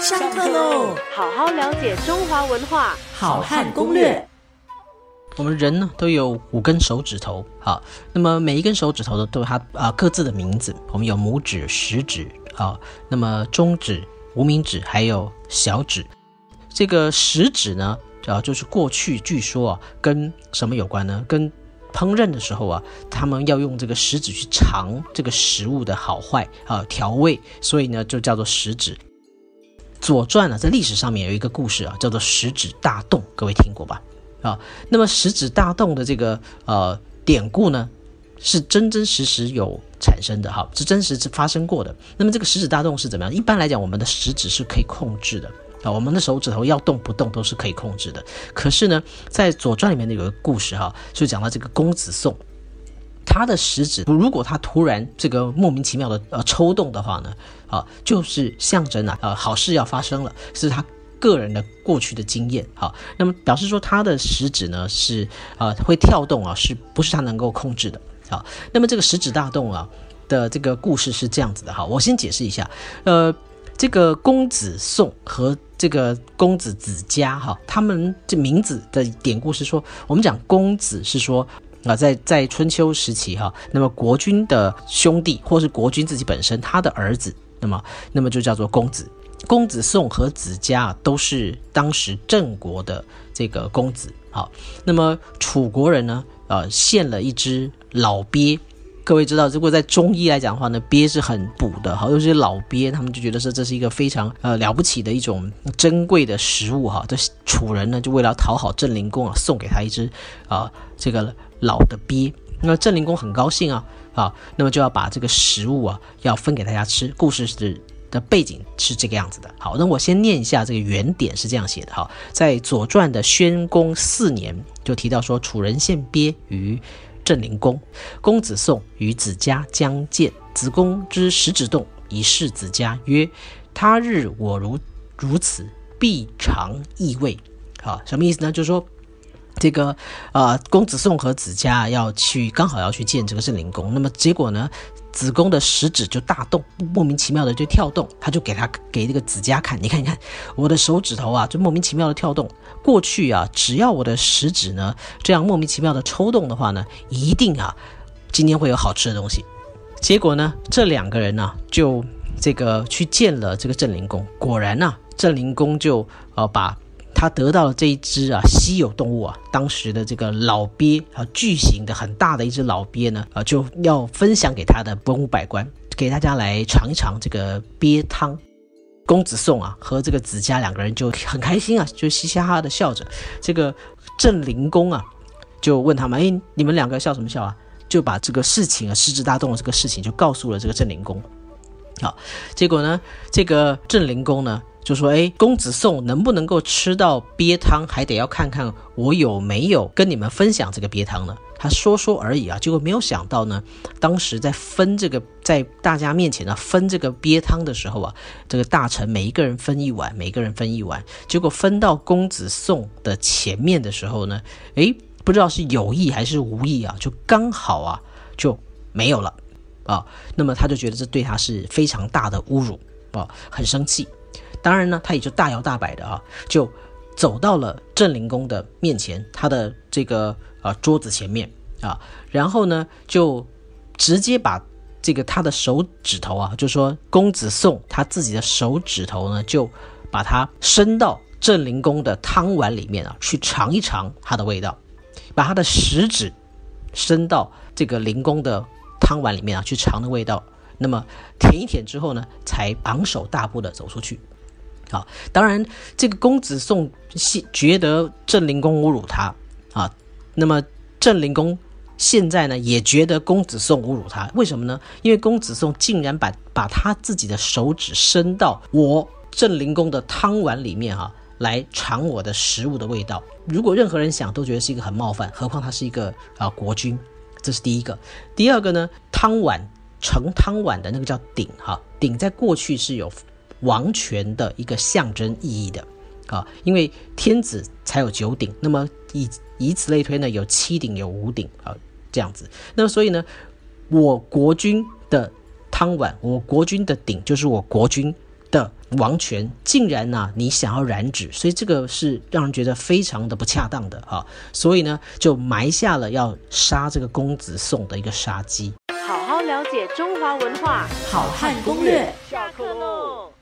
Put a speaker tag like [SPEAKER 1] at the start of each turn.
[SPEAKER 1] 上课喽！
[SPEAKER 2] 好好了解中华文化，
[SPEAKER 1] 好汉攻略。
[SPEAKER 3] 我们人呢都有五根手指头，好，那么每一根手指头呢都有它啊各自的名字。我们有拇指、食指，啊，那么中指、无名指还有小指。这个食指呢，啊，就是过去据说啊跟什么有关呢？跟烹饪的时候啊，他们要用这个食指去尝这个食物的好坏啊调味，所以呢就叫做食指。《左传》呢，在历史上面有一个故事啊，叫做食指大动，各位听过吧？啊，那么食指大动的这个呃典故呢，是真真实实有产生的，哈，是真实是发生过的。那么这个食指大动是怎么样？一般来讲，我们的食指是可以控制的啊，我们的手指头要动不动都是可以控制的。可是呢，在《左传》里面呢有个故事哈，就讲到这个公子宋。他的食指，如果他突然这个莫名其妙的呃抽动的话呢，啊，就是象征啊，呃，好事要发生了，是他个人的过去的经验，好，那么表示说他的食指呢是呃会跳动啊，是不是他能够控制的？好，那么这个食指大动啊的这个故事是这样子的哈，我先解释一下，呃，这个公子宋和这个公子子家哈，他们这名字的典故是说，我们讲公子是说。啊，在在春秋时期哈，那么国君的兄弟或是国君自己本身他的儿子，那么那么就叫做公子。公子宋和子嘉都是当时郑国的这个公子。好，那么楚国人呢，呃，献了一只老鳖。各位知道，如果在中医来讲的话呢，鳖是很补的，好，尤其是老鳖，他们就觉得说这是一个非常呃了不起的一种珍贵的食物哈。这楚人呢，就为了讨好郑灵公啊，送给他一只啊这个。老的鳖，那郑灵公很高兴啊，啊，那么就要把这个食物啊，要分给大家吃。故事是的背景是这个样子的。好，那我先念一下这个原点是这样写的哈，在《左传》的宣公四年就提到说，楚人献鳖于郑灵公，公子宋与子家将见，子贡之食指动，以示子家曰：“他日我如如此，必尝异味。”好，什么意思呢？就是说。这个呃，公子宋和子家要去，刚好要去见这个郑灵公。那么结果呢，子贡的食指就大动，莫名其妙的就跳动。他就给他给这个子家看，你看，你看我的手指头啊，就莫名其妙的跳动。过去啊，只要我的食指呢这样莫名其妙的抽动的话呢，一定啊，今天会有好吃的东西。结果呢，这两个人呢就这个去见了这个郑灵公。果然呢，郑灵公就呃把。他得到了这一只啊稀有动物啊，当时的这个老鳖啊，巨型的很大的一只老鳖呢，啊就要分享给他的文武百官，给大家来尝一尝这个鳖汤。公子宋啊和这个子嘉两个人就很开心啊，就嘻嘻哈哈的笑着。这个郑灵公啊就问他们：“哎，你们两个笑什么笑啊？”就把这个事情啊，狮子大动的这个事情就告诉了这个郑灵公。好，结果呢，这个郑灵公呢。就说哎，公子宋能不能够吃到鳖汤，还得要看看我有没有跟你们分享这个鳖汤呢。他说说而已啊，结果没有想到呢，当时在分这个，在大家面前呢分这个鳖汤的时候啊，这个大臣每一个人分一碗，每个人分一碗，结果分到公子宋的前面的时候呢，哎，不知道是有意还是无意啊，就刚好啊就没有了啊。那么他就觉得这对他是非常大的侮辱啊，很生气。当然呢，他也就大摇大摆的啊，就走到了郑灵公的面前，他的这个呃桌子前面啊，然后呢，就直接把这个他的手指头啊，就说公子宋他自己的手指头呢，就把它伸到郑灵公的汤碗里面啊，去尝一尝它的味道，把他的食指伸到这个灵公的汤碗里面啊，去尝的味道，那么舔一舔之后呢，才昂首大步的走出去。啊，当然，这个公子宋现觉得郑灵公侮辱他啊，那么郑灵公现在呢也觉得公子宋侮辱他，为什么呢？因为公子宋竟然把把他自己的手指伸到我郑灵公的汤碗里面啊，来尝我的食物的味道。如果任何人想都觉得是一个很冒犯，何况他是一个啊国君，这是第一个。第二个呢，汤碗盛汤碗的那个叫鼎哈，鼎在过去是有。王权的一个象征意义的，啊，因为天子才有九鼎，那么以以此类推呢，有七鼎，有五鼎，啊，这样子。那么所以呢，我国君的汤碗，我国君的鼎，就是我国君的王权，竟然呢、你想要染指，所以这个是让人觉得非常的不恰当的哈、所以呢，就埋下了要杀这个公子宋的一个杀机。
[SPEAKER 2] 好好了解中华文化。
[SPEAKER 1] 好汉攻略。
[SPEAKER 2] 下课喽！